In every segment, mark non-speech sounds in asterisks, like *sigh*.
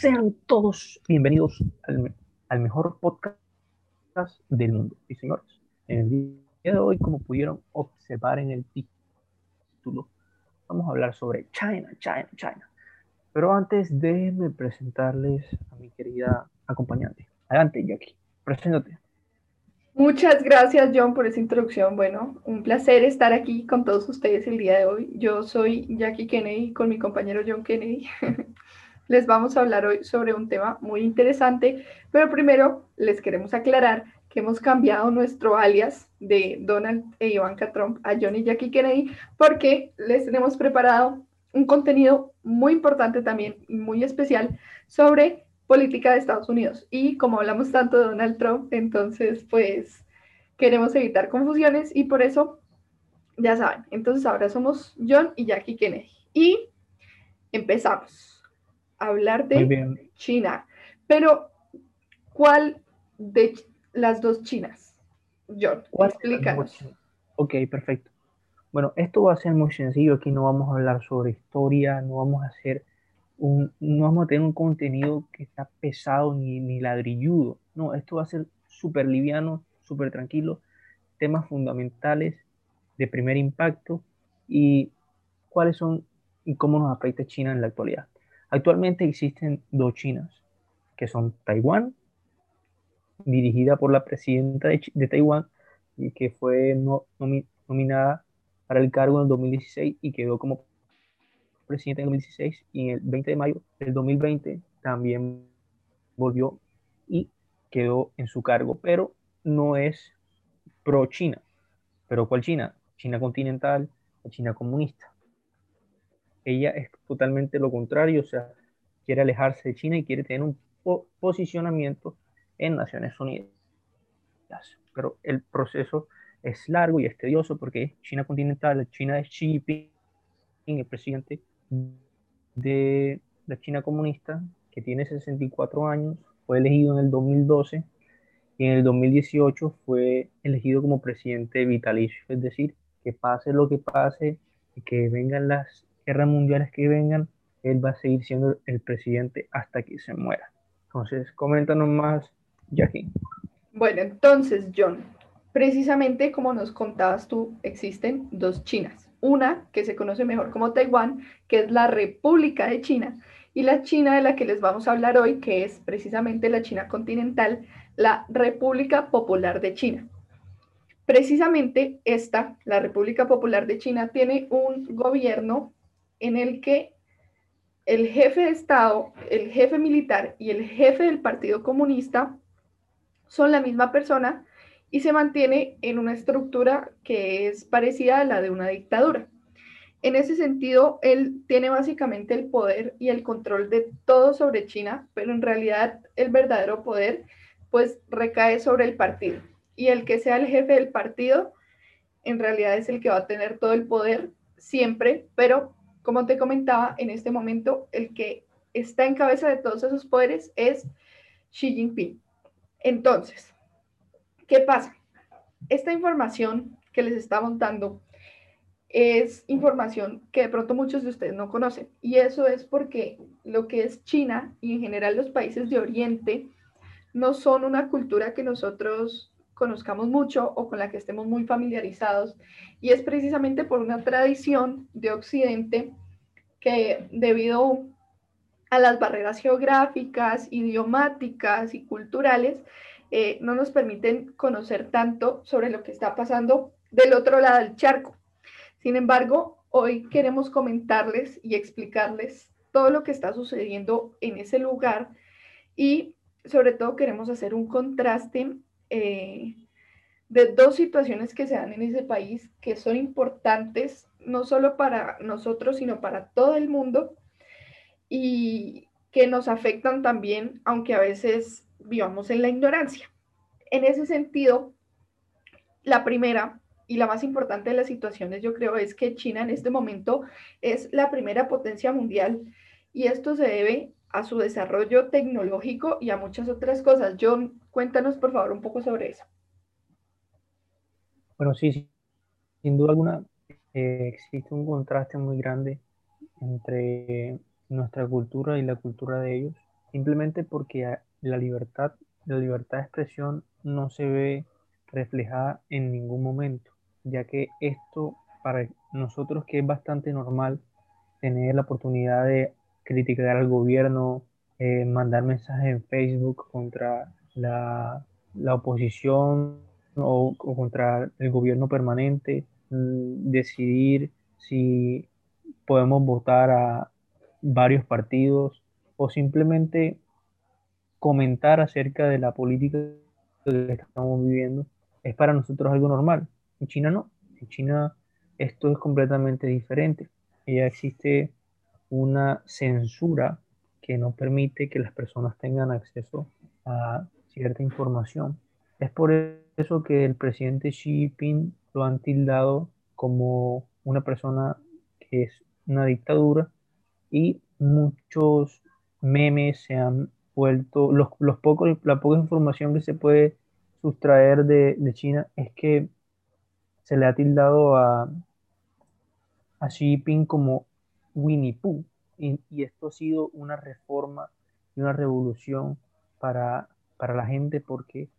Sean todos bienvenidos al, mejor podcast del mundo. Y señores, en el día de hoy, como pudieron observar en el título, vamos a hablar sobre China, China, China. Pero antes, déjenme presentarles a mi querida acompañante. Adelante, Jackie, preséntate. Muchas gracias, John, por esa introducción. Bueno, un placer estar aquí con todos ustedes el día de hoy. Yo soy Jackie Kennedy con mi compañero John Kennedy. *laughs* les vamos a hablar hoy sobre un tema muy interesante, pero primero les queremos aclarar que hemos cambiado nuestro alias de Donald e Ivanka Trump a John y Jackie Kennedy porque les tenemos preparado un contenido muy importante también muy especial sobre política de Estados Unidos. Y como hablamos tanto de Donald Trump, entonces pues queremos evitar confusiones y por eso, ya saben, entonces ahora somos John y Jackie Kennedy. Y empezamos hablar de China. Pero, ¿cuál de las dos Chinas? John, explícanos. Ok, perfecto. Bueno, esto va a ser muy sencillo. Aquí no vamos a hablar sobre historia, no vamos a hacer un, no vamos a tener un contenido que está pesado ni, ni ladrilludo. No, esto va a ser súper liviano, súper tranquilo. Temas fundamentales de primer impacto y cuáles son y cómo nos afecta China en la actualidad. Actualmente existen dos Chinas, que son Taiwán, dirigida por la presidenta de, Taiwán, y que fue nominada para el cargo en el 2016 y quedó como presidenta en el 2016 y el 20 de mayo del 2020 también volvió y quedó en su cargo, pero no es pro China. ¿Pero cuál China? China continental o China comunista ella es totalmente lo contrario, o sea, quiere alejarse de China y quiere tener un posicionamiento en Naciones Unidas. Pero el proceso es largo y es tedioso porque es China continental, China de Xi Jinping, el presidente de la China comunista, que tiene 64 años, fue elegido en el 2012 y en el 2018 fue elegido como presidente vitalicio, es decir, que pase lo que pase y que vengan las guerras mundiales que vengan, él va a seguir siendo el presidente hasta que se muera. Entonces, coméntanos más, Jackie. Bueno, entonces, John, precisamente como nos contabas tú, existen dos Chinas. Una que se conoce mejor como Taiwán, que es la República de China, y la China de la que les vamos a hablar hoy, que es precisamente la China continental, la República Popular de China. Precisamente esta, la República Popular de China, tiene un gobierno en el que el jefe de Estado, el jefe militar y el jefe del Partido Comunista son la misma persona y se mantiene en una estructura que es parecida a la de una dictadura. En ese sentido, él tiene básicamente el poder y el control de todo sobre China, pero en realidad el verdadero poder pues recae sobre el partido. Y el que sea el jefe del partido, en realidad es el que va a tener todo el poder siempre, pero como te comentaba, en este momento el que está en cabeza de todos esos poderes es Xi Jinping. Entonces, ¿qué pasa? Esta información que les estamos dando es información que de pronto muchos de ustedes no conocen. Y eso es porque lo que es China y en general los países de Oriente no son una cultura que nosotros conozcamos mucho o con la que estemos muy familiarizados. Y es precisamente por una tradición de Occidente que debido a las barreras geográficas, idiomáticas y culturales, eh, no nos permiten conocer tanto sobre lo que está pasando del otro lado del charco. Sin embargo, hoy queremos comentarles y explicarles todo lo que está sucediendo en ese lugar y sobre todo queremos hacer un contraste eh, de dos situaciones que se dan en ese país que son importantes no solo para nosotros, sino para todo el mundo y que nos afectan también, aunque a veces vivamos en la ignorancia. En ese sentido, la primera y la más importante de las situaciones, yo creo, es que China en este momento es la primera potencia mundial y esto se debe a su desarrollo tecnológico y a muchas otras cosas. John, cuéntanos por favor un poco sobre eso. Bueno, sí, sin duda alguna eh, existe un contraste muy grande entre nuestra cultura y la cultura de ellos. simplemente porque la libertad, la libertad de expresión no se ve reflejada en ningún momento, ya que esto para nosotros que es bastante normal tener la oportunidad de criticar al gobierno, eh, mandar mensajes en Facebook contra la, oposición o, contra el gobierno permanente, decidir si podemos votar a varios partidos o simplemente comentar acerca de la política que estamos viviendo, es para nosotros algo normal. En China no. En China esto es completamente diferente. Ya existe una censura que no permite que las personas tengan acceso a cierta información. Es por eso que el presidente Xi Jinping lo han tildado como una persona que es una dictadura y muchos memes se han vuelto, los, los pocos, la poca información que se puede sustraer de, China es que se le ha tildado a, a Xi Jinping como Winnie Pooh. Y, esto ha sido una reforma y una revolución para, para la gente porque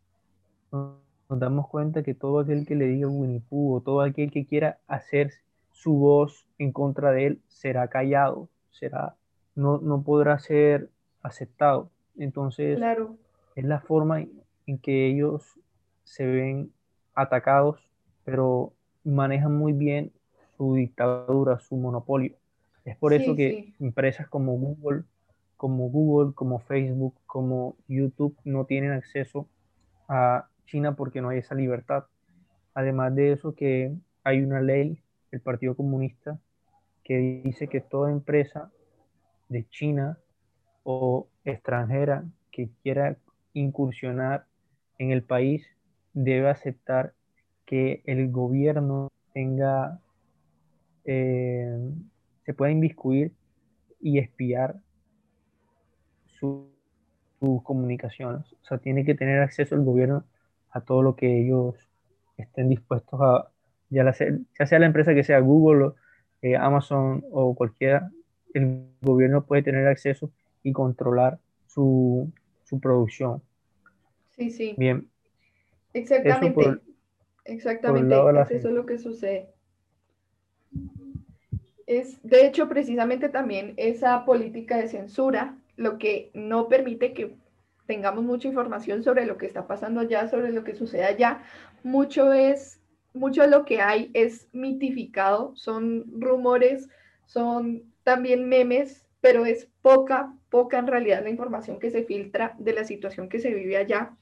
nos, damos cuenta que todo aquel que le diga Winnie Pooh o todo aquel que quiera hacer su voz en contra de él será callado, será, no, no podrá ser aceptado. Entonces, claro. es la forma en que ellos se ven atacados, pero manejan muy bien su dictadura, su monopolio. Es por eso que empresas como Google, como Google, como Facebook, como YouTube no tienen acceso a China porque no hay esa libertad. Además de eso que hay una ley del Partido Comunista que dice que toda empresa de China o extranjera que quiera incursionar en el país debe aceptar que el gobierno tenga eh, se puede inviscuir y espiar sus comunicaciones. O sea, tiene que tener acceso el gobierno a todo lo que ellos estén dispuestos a, ya, sea la empresa que sea Google, eh, Amazon o cualquiera, el gobierno puede tener acceso y controlar su, producción. Sí, sí. Bien. Exactamente. Exactamente. Eso es lo que sucede. Es, de hecho, precisamente también esa política de censura lo que no permite que tengamos mucha información sobre lo que está pasando allá, sobre lo que sucede allá. Mucho es, mucho de lo que hay es mitificado, son rumores, son también memes, pero es poca, poca en realidad la información que se filtra de la situación que se vive allá.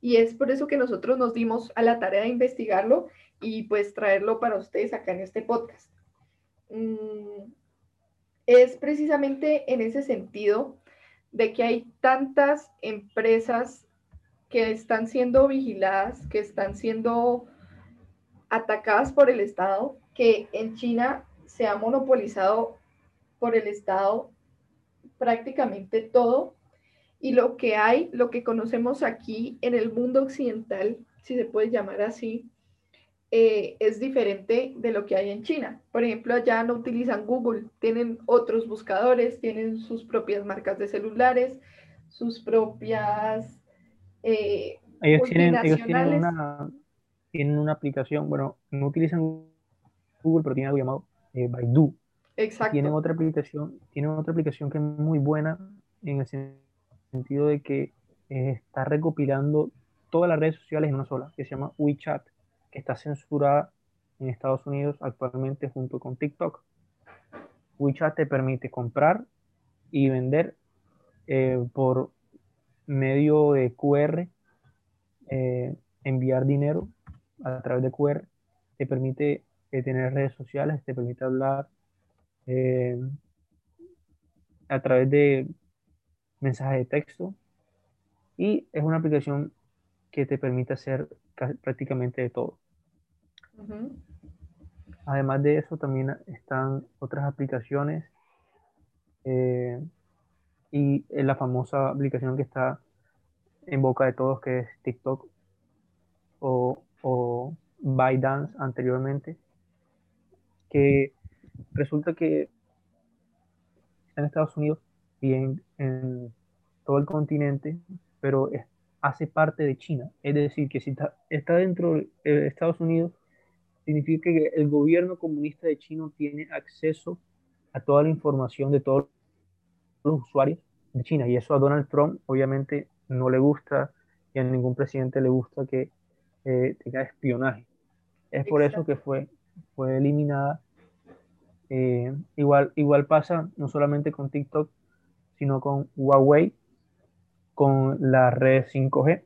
Y es por eso que nosotros nos dimos a la tarea de investigarlo y pues traerlo para ustedes acá en este podcast. Mm, es precisamente en ese sentido de que hay tantas empresas que están siendo vigiladas, que están siendo atacadas por el Estado, que en China se ha monopolizado por el Estado prácticamente todo. Y lo que hay, lo que conocemos aquí en el mundo occidental, si se puede llamar así, eh, es diferente de lo que hay en China. Por ejemplo, allá no utilizan Google, tienen otros buscadores, tienen sus propias marcas de celulares, sus propias... Eh, ellos, tienen, una, tienen una aplicación, bueno, no utilizan Google, pero tienen algo llamado eh, Baidu. Exacto. Tienen otra aplicación, tienen otra aplicación que es muy buena en el sentido de que está recopilando todas las redes sociales en una sola, que se llama WeChat que está censurada en Estados Unidos actualmente junto con TikTok. WeChat te permite comprar y vender eh, por medio de QR, eh, enviar dinero a través de QR, te permite eh, tener redes sociales, te permite hablar a través de mensajes de texto y es una aplicación que te permite hacer prácticamente de todo. Además de eso, también están otras aplicaciones eh, y la famosa aplicación que está en boca de todos, que es TikTok o, o ByteDance anteriormente, que resulta que en Estados Unidos y en, todo el continente, pero hace parte de China. Es decir, que si está, dentro de Estados Unidos, significa que el gobierno comunista de China tiene acceso a toda la información de todos los usuarios de China. Y eso a Donald Trump obviamente no le gusta y a ningún presidente le gusta que eh, tenga espionaje. Es por eso que fue, fue eliminada. Eh, igual, igual pasa no solamente con TikTok, sino con Huawei, con la red 5G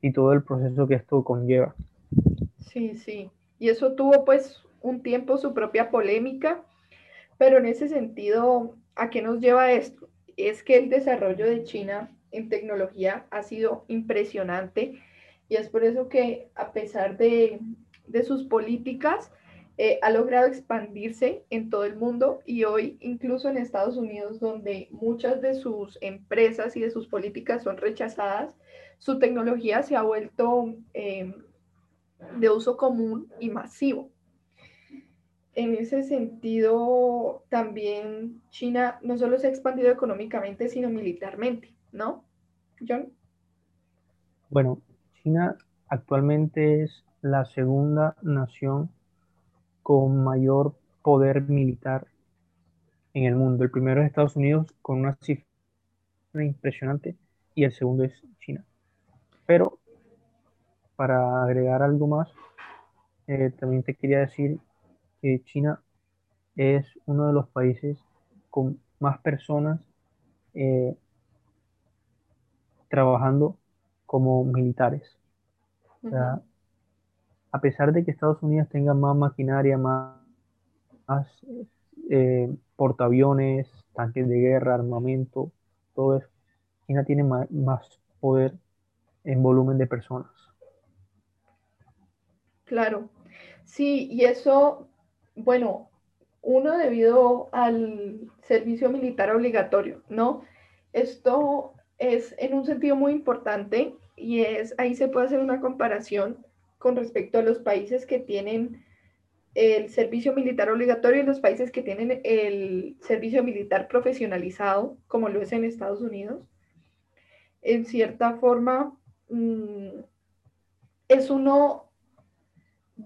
y todo el proceso que esto conlleva. Sí, sí. Y eso tuvo pues un tiempo su propia polémica, pero en ese sentido, ¿a qué nos lleva esto? Es que el desarrollo de China en tecnología ha sido impresionante y es por eso que a pesar de, sus políticas, eh, ha logrado expandirse en todo el mundo y hoy incluso en Estados Unidos, donde muchas de sus empresas y de sus políticas son rechazadas, su tecnología se ha vuelto em, de uso común y masivo. En ese sentido, también China no solo se ha expandido económicamente, sino militarmente, ¿no, John? Bueno, China actualmente es la segunda nación con mayor poder militar en el mundo. El primero es Estados Unidos con una cifra impresionante y el segundo es China. Pero para agregar algo más, eh, también te quería decir que China es uno de los países con más personas eh, trabajando como militares. A pesar de que Estados Unidos tenga más maquinaria, más, eh, portaaviones, tanques de guerra, armamento, todo eso, China tiene más poder en volumen de personas. Claro, sí, y eso, bueno, uno debido al servicio militar obligatorio, ¿no? Esto es en un sentido muy importante y es, ahí se puede hacer una comparación con respecto a los países que tienen el servicio militar obligatorio y los países que tienen el servicio militar profesionalizado, como lo es en Estados Unidos. En cierta forma, mm, es uno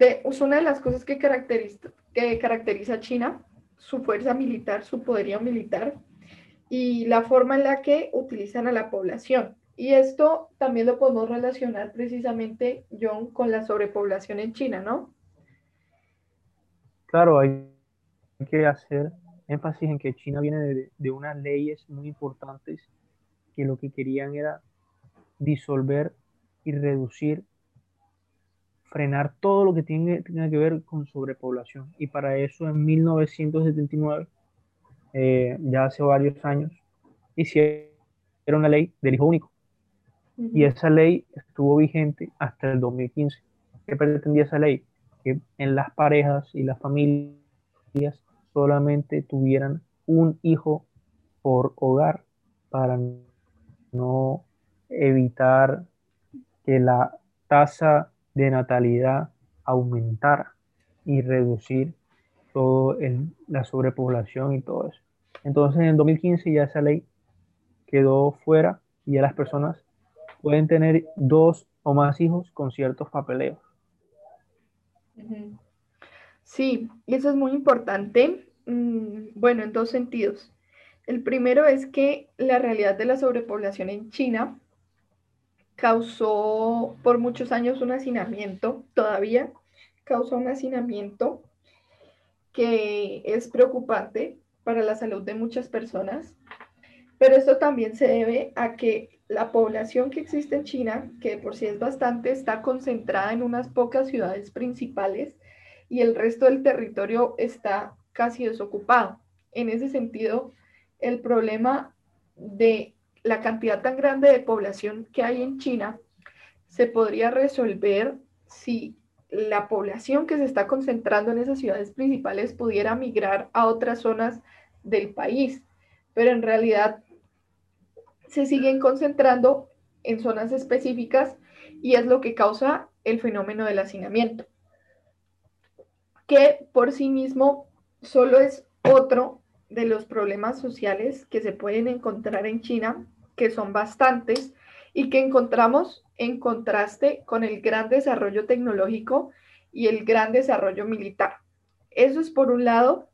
es una de las cosas que caracteriza, que caracteriza a China, su fuerza militar, su poderío militar y la forma en la que utilizan a la población. Y esto también lo podemos relacionar precisamente, John, con la sobrepoblación en China, ¿no? Claro, hay que hacer énfasis en que China viene de, de unas leyes muy importantes que lo que querían era disolver y reducir frenar todo lo que tiene, que ver con sobrepoblación. Y para eso en 1979, eh, ya hace varios años, hicieron una ley del hijo único. Y esa ley estuvo vigente hasta el 2015. ¿Qué pretendía esa ley? Que en las parejas y las familias solamente tuvieran un hijo por hogar para no evitar que la tasa de natalidad aumentar y reducir todo la sobrepoblación y todo eso. Entonces en el 2015 ya esa ley quedó fuera y ya las personas pueden tener dos o más hijos con ciertos papeleos. Sí, eso es muy importante. Mm, bueno, en dos sentidos. El primero es que la realidad de la sobrepoblación en China causó por muchos años un hacinamiento, todavía causó un hacinamiento que es preocupante para la salud de muchas personas, pero esto también se debe a que la población que existe en China, que por sí es bastante, está concentrada en unas pocas ciudades principales y el resto del territorio está casi desocupado. En ese sentido, el problema de la cantidad tan grande de población que hay en China se podría resolver si la población que se está concentrando en esas ciudades principales pudiera migrar a otras zonas del país, pero en realidad se siguen concentrando en zonas específicas y es lo que causa el fenómeno del hacinamiento, que por sí mismo solo es otro de los problemas sociales que se pueden encontrar en China que son bastantes y que encontramos en contraste con el gran desarrollo tecnológico y el gran desarrollo militar. Eso es por un lado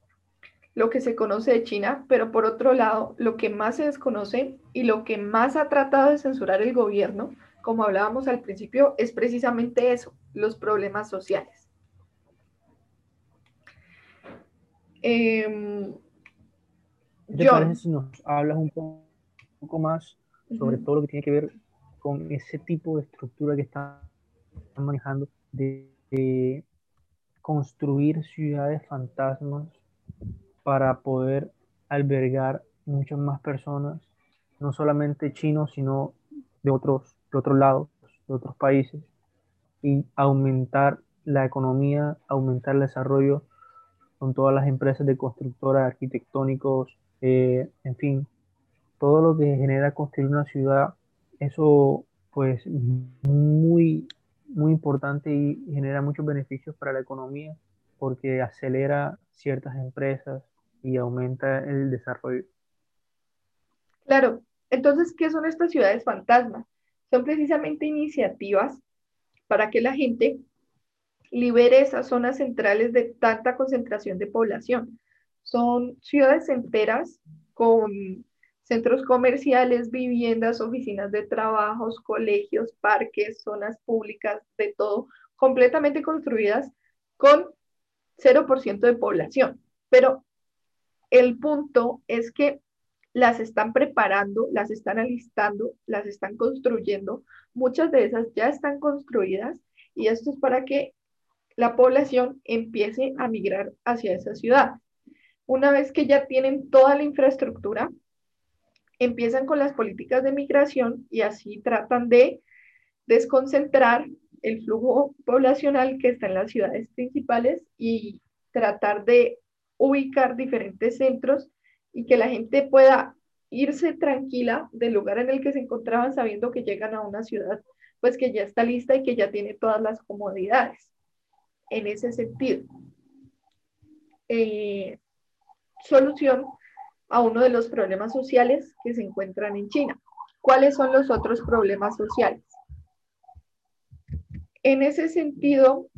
lo que se conoce de China, pero por otro lado, lo que más se desconoce y lo que más ha tratado de censurar el gobierno, como hablábamos al principio, es precisamente eso, los problemas sociales. Eh, ¿Te parece si nos hablas un poco, más sobre todo lo que tiene que ver con ese tipo de estructura que están manejando de, construir ciudades fantasmas para poder albergar muchas más personas, no solamente chinos, sino de otros, de otros lados, de otros países, y aumentar la economía, aumentar el desarrollo con todas las empresas de constructoras, arquitectónicos, eh, en fin, todo lo que genera construir una ciudad eso pues muy, muy importante y genera muchos beneficios para la economía porque acelera ciertas empresas y aumenta el desarrollo. Claro, entonces, ¿qué son estas ciudades fantasmas? Son precisamente iniciativas para que la gente libere esas zonas centrales de tanta concentración de población. Son ciudades enteras con centros comerciales, viviendas, oficinas de trabajos, colegios, parques, zonas públicas, de todo, completamente construidas con 0% de población. Pero el punto es que las están preparando, las están alistando, las están construyendo. Muchas de esas ya están construidas y esto es para que la población empiece a migrar hacia esa ciudad. Una vez que ya tienen toda la infraestructura, empiezan con las políticas de migración y así tratan de desconcentrar el flujo poblacional que está en las ciudades principales y tratar de ubicar diferentes centros y que la gente pueda irse tranquila del lugar en el que se encontraban sabiendo que llegan a una ciudad pues que ya está lista y que ya tiene todas las comodidades en ese sentido. Eh, solución a uno de los problemas sociales que se encuentran en China. ¿Cuáles son los otros problemas sociales? En ese sentido,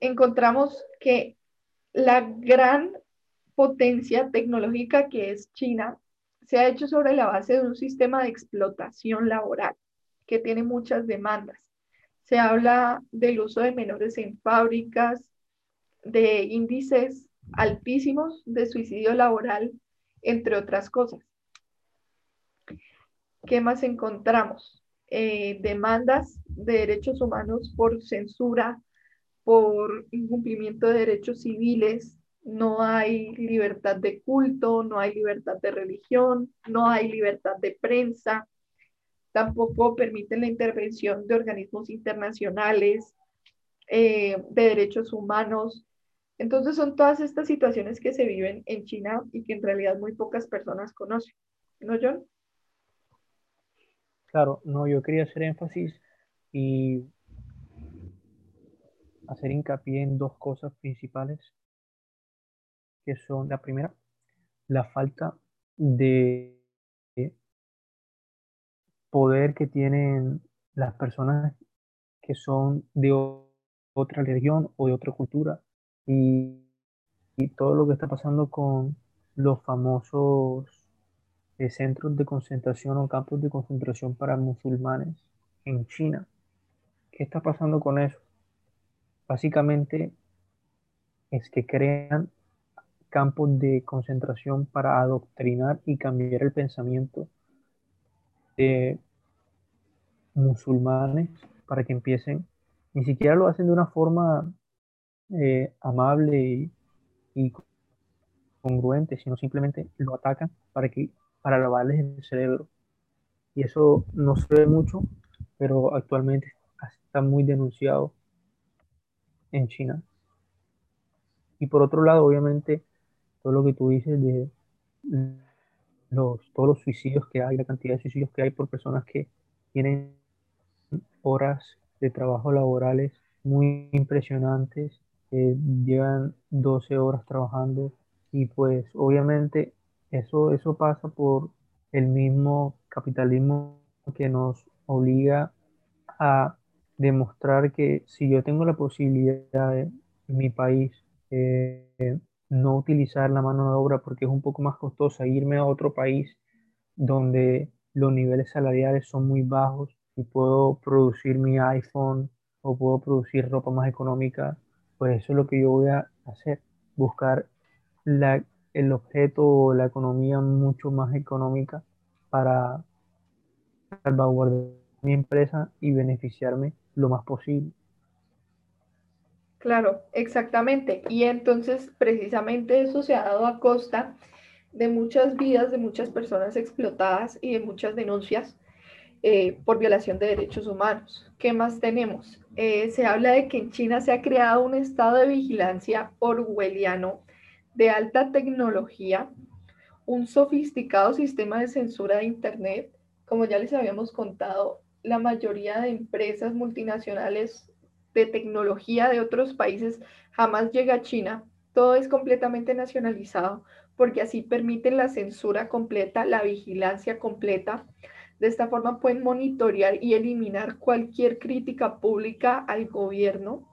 encontramos que la gran potencia tecnológica que es China se ha hecho sobre la base de un sistema de explotación laboral que tiene muchas demandas. Se habla del uso de menores en fábricas, de índices altísimos de suicidio laboral, entre otras cosas. ¿Qué más encontramos? Eh, demandas de derechos humanos por censura, por incumplimiento de derechos civiles, no hay libertad de culto, no hay libertad de religión, no hay libertad de prensa, tampoco permiten la intervención de organismos internacionales, eh, de derechos humanos, entonces son todas estas situaciones que se viven en China y que en realidad muy pocas personas conocen. ¿No, John? Claro, no, yo quería hacer énfasis y hacer hincapié en dos cosas principales, que son la primera, la falta de poder que tienen las personas que son de otra religión o de otra cultura y, todo lo que está pasando con los famosos eh, centros de concentración o campos de concentración para musulmanes en China. ¿Qué está pasando con eso? Básicamente es que crean campos de concentración para adoctrinar y cambiar el pensamiento de musulmanes para que empiecen, ni siquiera lo hacen de una forma eh, amable y, congruente, sino simplemente lo atacan para, que, para lavarles el cerebro. Y eso no se ve mucho, pero actualmente está muy denunciado en China. Y por otro lado, obviamente, todo lo que tú dices de los, todos los suicidios que hay, la cantidad de suicidios que hay por personas que tienen horas de trabajo laborales muy impresionantes llevan 12 horas trabajando y pues obviamente eso, eso pasa por el mismo capitalismo que nos obliga a demostrar que si yo tengo la posibilidad de, en mi país eh, no utilizar la mano de obra porque es un poco más costosa, irme a otro país donde los niveles salariales son muy bajos y puedo producir mi iPhone o puedo producir ropa más económica, pues eso es lo que yo voy a hacer, buscar la, el objeto o la economía mucho más económica para salvaguardar mi empresa y beneficiarme lo más posible. Claro, exactamente. Y entonces precisamente eso se ha dado a costa de muchas vidas, de muchas personas explotadas y de muchas denuncias eh, por violación de derechos humanos. ¿Qué más tenemos? Eh, se habla de que en China se ha creado un estado de vigilancia orwelliano de alta tecnología, un sofisticado sistema de censura de Internet. Como ya les habíamos contado, la mayoría de empresas multinacionales de tecnología de otros países jamás llega a China. Todo es completamente nacionalizado porque así permiten la censura completa, la vigilancia completa de esta forma pueden monitorear y eliminar cualquier crítica pública al gobierno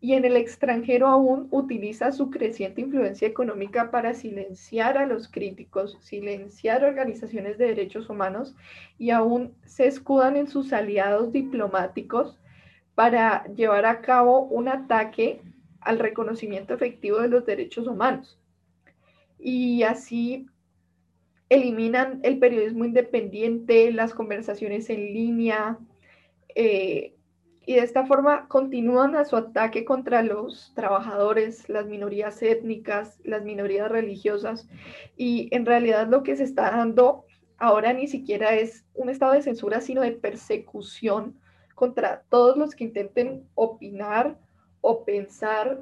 y en el extranjero aún utiliza su creciente influencia económica para silenciar a los críticos, silenciar organizaciones de derechos humanos y aún se escudan en sus aliados diplomáticos para llevar a cabo un ataque al reconocimiento efectivo de los derechos humanos. Y así eliminan el periodismo independiente, las conversaciones en línea, eh, y de esta forma continúan a su ataque contra los trabajadores, las minorías étnicas, las minorías religiosas, y en realidad lo que se está dando ahora ni siquiera es un estado de censura, sino de persecución contra todos los que intenten opinar o pensar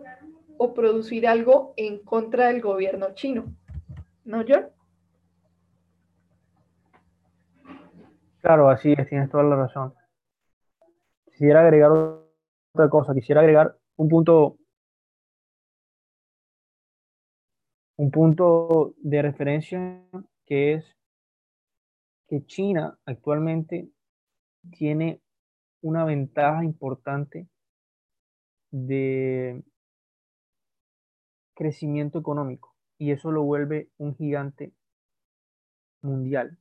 o producir algo en contra del gobierno chino. ¿No, John? Claro, así es, tienes toda la razón. Quisiera agregar otra cosa, quisiera agregar un punto, un punto de referencia que es que China actualmente tiene una ventaja importante de crecimiento económico y eso lo vuelve un gigante mundial.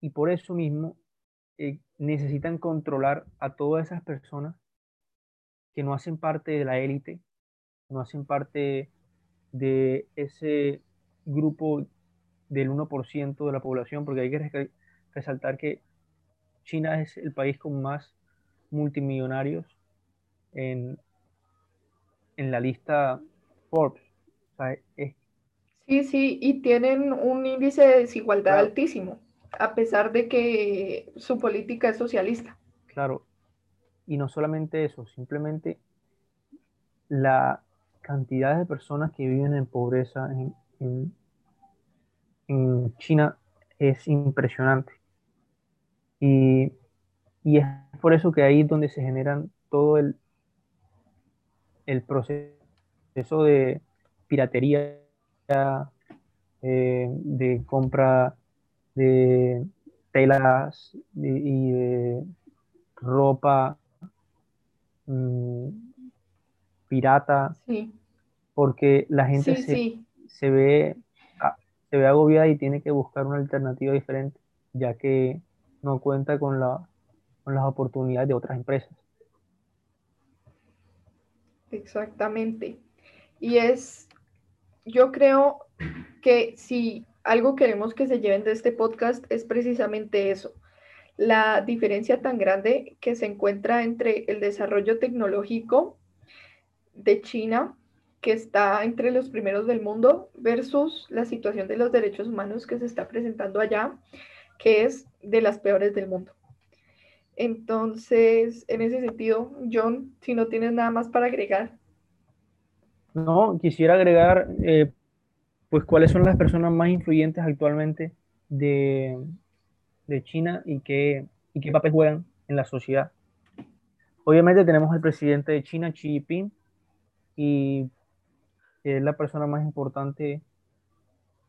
Y por eso mismo eh, necesitan controlar a todas esas personas que no hacen parte de la élite, no hacen parte de ese grupo del 1% de la población, porque hay que resaltar que China es el país con más multimillonarios en, en la lista Forbes. sí, sí, y tienen un índice de desigualdad altísimo a pesar de que su política es socialista. Claro, y no solamente eso, simplemente la cantidad de personas que viven en pobreza en, China es impresionante. Y, y, es por eso que ahí es donde se generan todo el, el proceso de piratería, eh, de compra de telas y de ropa mm, pirata, porque la gente se, ve, se ve agobiada y tiene que buscar una alternativa diferente, ya que no cuenta con, la, con las oportunidades de otras empresas. Exactamente. Y es, yo creo que si algo queremos que se lleven de este podcast es precisamente eso, la diferencia tan grande que se encuentra entre el desarrollo tecnológico de China, que está entre los primeros del mundo, versus la situación de los derechos humanos que se está presentando allá, que es de las peores del mundo. Entonces, en ese sentido, John, si no tienes nada más para agregar. No, quisiera agregar eh, pues cuáles son las personas más influyentes actualmente de, China y qué, y qué papel juegan en la sociedad. Obviamente tenemos al presidente de China, Xi Jinping, y es la persona más importante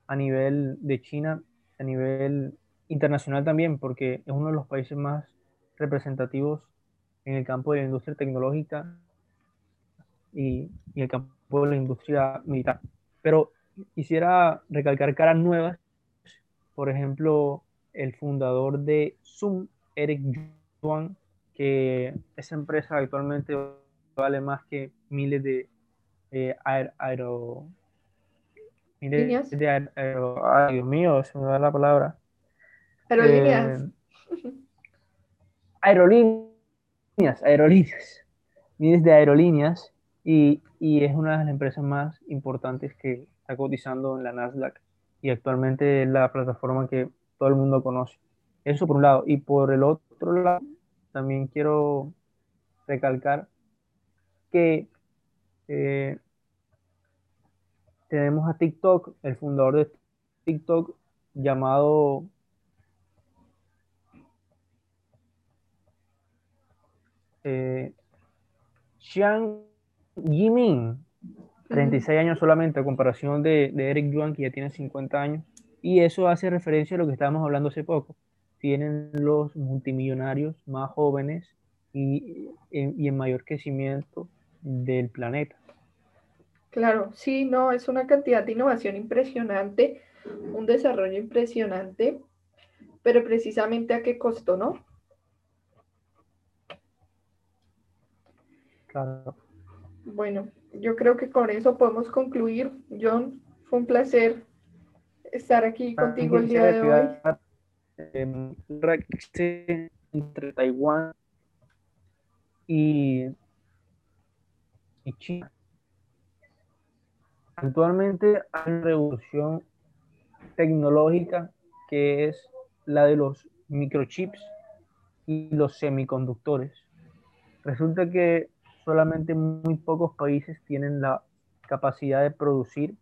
a nivel de China, a nivel internacional también, porque es uno de los países más representativos en el campo de la industria tecnológica y, y el campo de la industria militar. Pero quisiera recalcar caras nuevas, por ejemplo, el fundador de Zoom, Eric Yuan, que esa empresa actualmente vale más que miles de eh, aero, miles de aero, ay Dios mío, se me da la palabra. Aerolíneas. Eh, *laughs* aerolíneas, aerolíneas, miles de aerolíneas y, y, es una de las empresas más importantes que está cotizando en la Nasdaq y actualmente es la plataforma que todo el mundo conoce. Eso por un lado. Y por el otro lado, también quiero recalcar que eh, tenemos a TikTok, el fundador de TikTok llamado eh, Xiang Yimin, 36 años solamente, a comparación de, de Eric Yuan, que ya tiene 50 años. Y eso hace referencia a lo que estábamos hablando hace poco. Tienen los multimillonarios más jóvenes y, y en mayor crecimiento del planeta. Claro, sí, no, es una cantidad de innovación impresionante, un desarrollo impresionante, pero precisamente a qué costo, ¿no? Claro. Bueno, yo creo que con eso podemos concluir. John, fue un placer estar aquí contigo el día de hoy. Entre Taiwán y y China. Actualmente hay una revolución tecnológica que es la de los microchips y los semiconductores. Resulta que solamente muy pocos países tienen la capacidad de producir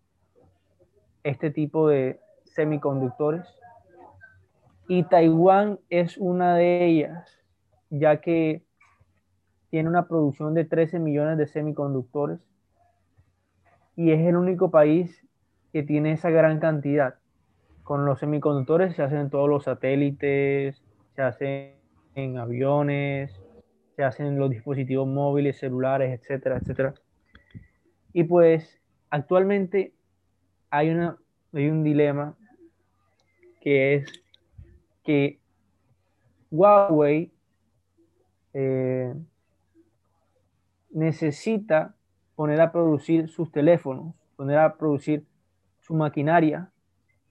este tipo de semiconductores y Taiwán es una de ellas, ya que tiene una producción de 13 millones de semiconductores y es el único país que tiene esa gran cantidad. Con los semiconductores se hacen todos los satélites, se hacen en aviones, se hacen los dispositivos móviles, celulares, etcétera, etcétera. Y pues actualmente hay, una, un dilema que es que Huawei eh, necesita poner a producir sus teléfonos, poner a producir su maquinaria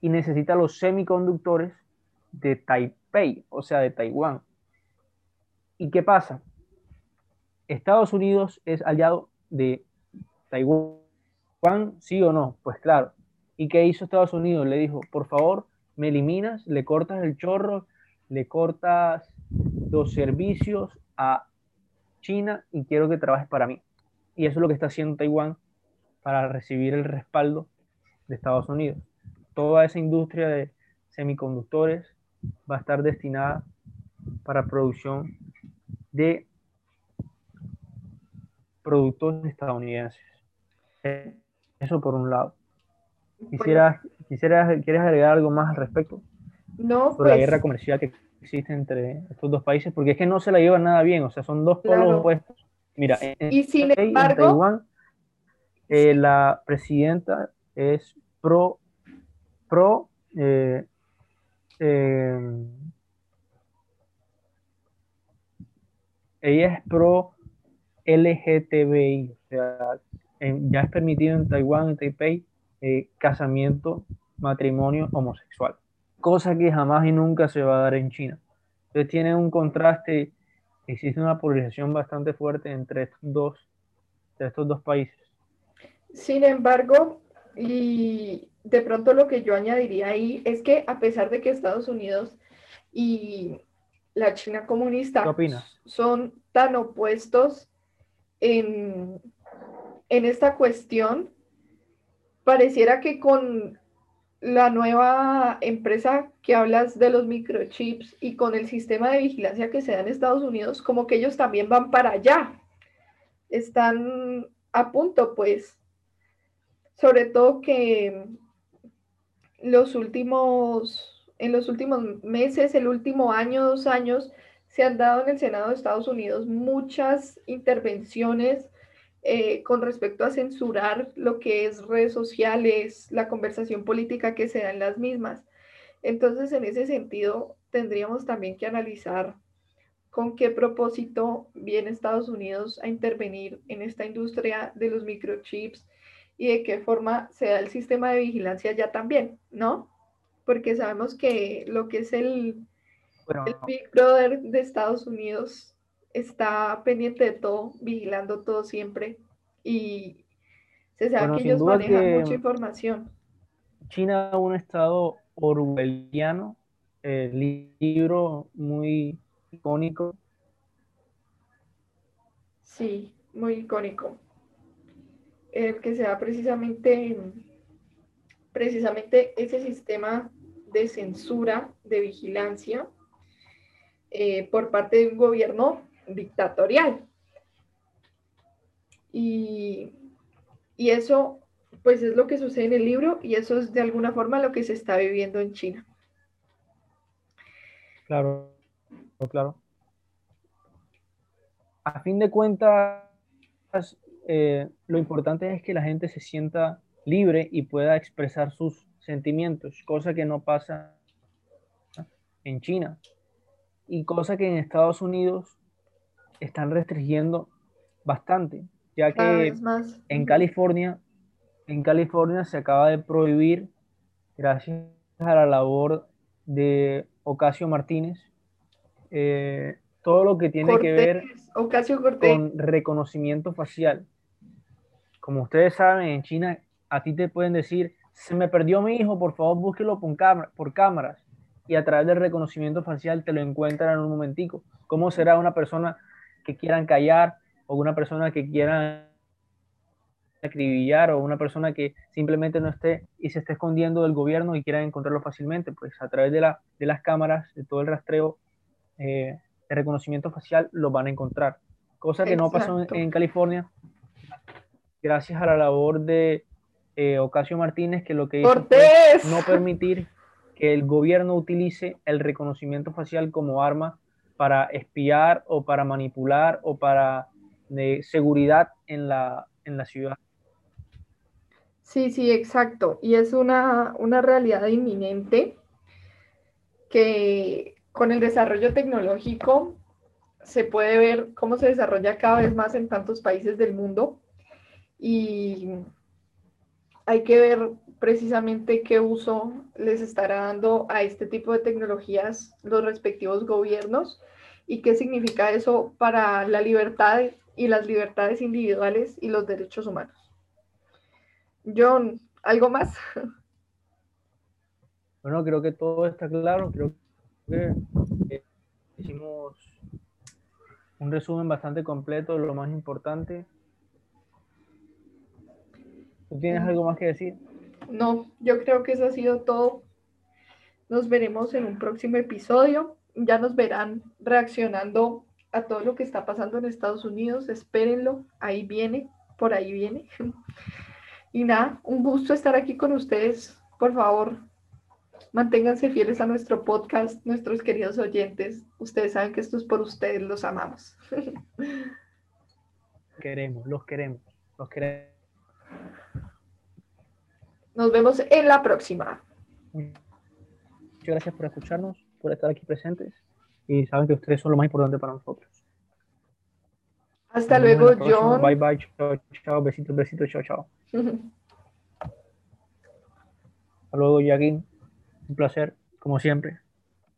y necesita los semiconductores de Taipei, o sea, de Taiwán. ¿Y qué pasa? Estados Unidos es aliado de Taiwán, sí o no? Pues claro. ¿Y qué hizo Estados Unidos? Le dijo, por favor, me eliminas, le cortas el chorro, le cortas los servicios a China y quiero que trabajes para mí. Y eso es lo que está haciendo Taiwán para recibir el respaldo de Estados Unidos. Toda esa industria de semiconductores va a estar destinada para producción de productos estadounidenses. Eso por un lado. Quisiera, quisiera, ¿Quieres agregar algo más al respecto? No, sobre la pues guerra comercial que existe entre estos dos países, porque es que no se la llevan nada bien, o sea, son dos polos opuestos. Mira, en, y sin embargo, Taiwán, eh, la presidenta es pro, pro, eh, eh, ella es pro LGTBI, o sea, ya es permitido en Taiwán, en Taipei, casamiento, matrimonio homosexual cosa que jamás y nunca se va a dar en China. Entonces tiene un contraste, existe una polarización bastante fuerte entre estos dos, estos dos países. Sin embargo, y de pronto lo que yo añadiría ahí es que a pesar de que Estados Unidos y la China comunista son tan opuestos en, en esta cuestión, pareciera que con la nueva empresa que hablas de los microchips y con el sistema de vigilancia que se da en Estados Unidos, como que ellos también van para allá. Están a punto, pues, sobre todo que los últimos en los últimos meses, el último año, dos años, se han dado en el Senado de Estados Unidos muchas intervenciones eh, con respecto a censurar lo que es redes sociales, la conversación política que se da en las mismas. Entonces, en ese sentido, tendríamos también que analizar con qué propósito viene Estados Unidos a intervenir en esta industria de los microchips y de qué forma se da el sistema de vigilancia ya también, ¿no? Porque sabemos que lo que es el, el Big Brother de Estados Unidos está pendiente de todo, vigilando todo siempre y se sabe que ellos manejan mucha información. China es un estado orwelliano, el libro muy icónico. Sí, muy icónico el que sea precisamente, precisamente ese sistema de censura, de vigilancia eh, por parte de un gobierno dictatorial. Y, y eso, pues es lo que sucede en el libro y eso es de alguna forma lo que se está viviendo en China. Claro, claro. A fin de cuentas, eh, lo importante es que la gente se sienta libre y pueda expresar sus sentimientos, cosa que no pasa en China y cosa que en Estados Unidos están restringiendo bastante, ya que en California, en California se acaba de prohibir, gracias a la labor de Ocasio Martínez, eh, todo lo que tiene que ver con reconocimiento facial. Como ustedes saben, en China a ti te pueden decir, se me perdió mi hijo, por favor búsquelo por, por cámaras. Y a través del reconocimiento facial te lo encuentran en un momentico. ¿Cómo será una persona que quieran callar o una persona que quieran acribillar o una persona que simplemente no esté y se esté escondiendo del gobierno y quieran encontrarlo fácilmente? Pues a través de, la, de las cámaras, de todo el rastreo eh, de reconocimiento facial, lo van a encontrar. Cosa que no pasó en California, gracias a la labor de eh, Ocasio Martínez, que lo que hizo fue no permitir que el gobierno utilice el reconocimiento facial como arma para espiar o para manipular o para de seguridad en la, en la ciudad. Sí, sí, exacto. Y es una, una realidad inminente que con el desarrollo tecnológico se puede ver cómo se desarrolla cada vez más en tantos países del mundo y hay que ver precisamente qué uso les estará dando a este tipo de tecnologías los respectivos gobiernos y qué significa eso para la libertad y las libertades individuales y los derechos humanos. John, ¿algo más? *laughs* Bueno, creo que todo está claro. Creo que eh, hicimos un resumen bastante completo de lo más importante. ¿Tú tienes algo más que decir? No, yo creo que eso ha sido todo. Nos veremos en un próximo episodio. Ya nos verán reaccionando a todo lo que está pasando en Estados Unidos. Espérenlo, ahí viene, por ahí viene. *laughs* Y nada, un gusto estar aquí con ustedes. Por favor, manténganse fieles a nuestro podcast, nuestros queridos oyentes. Ustedes saben que esto es por ustedes, los amamos. *laughs* Queremos, los queremos, los queremos. Nos vemos en la próxima. Muchas gracias por escucharnos, por estar aquí presentes y saben que ustedes son lo más importante para nosotros. Hasta luego, John. Bye bye, chao, chao, besitos, besitos, chao, chao. *laughs* Hasta luego, Yaguín. Un placer, como siempre.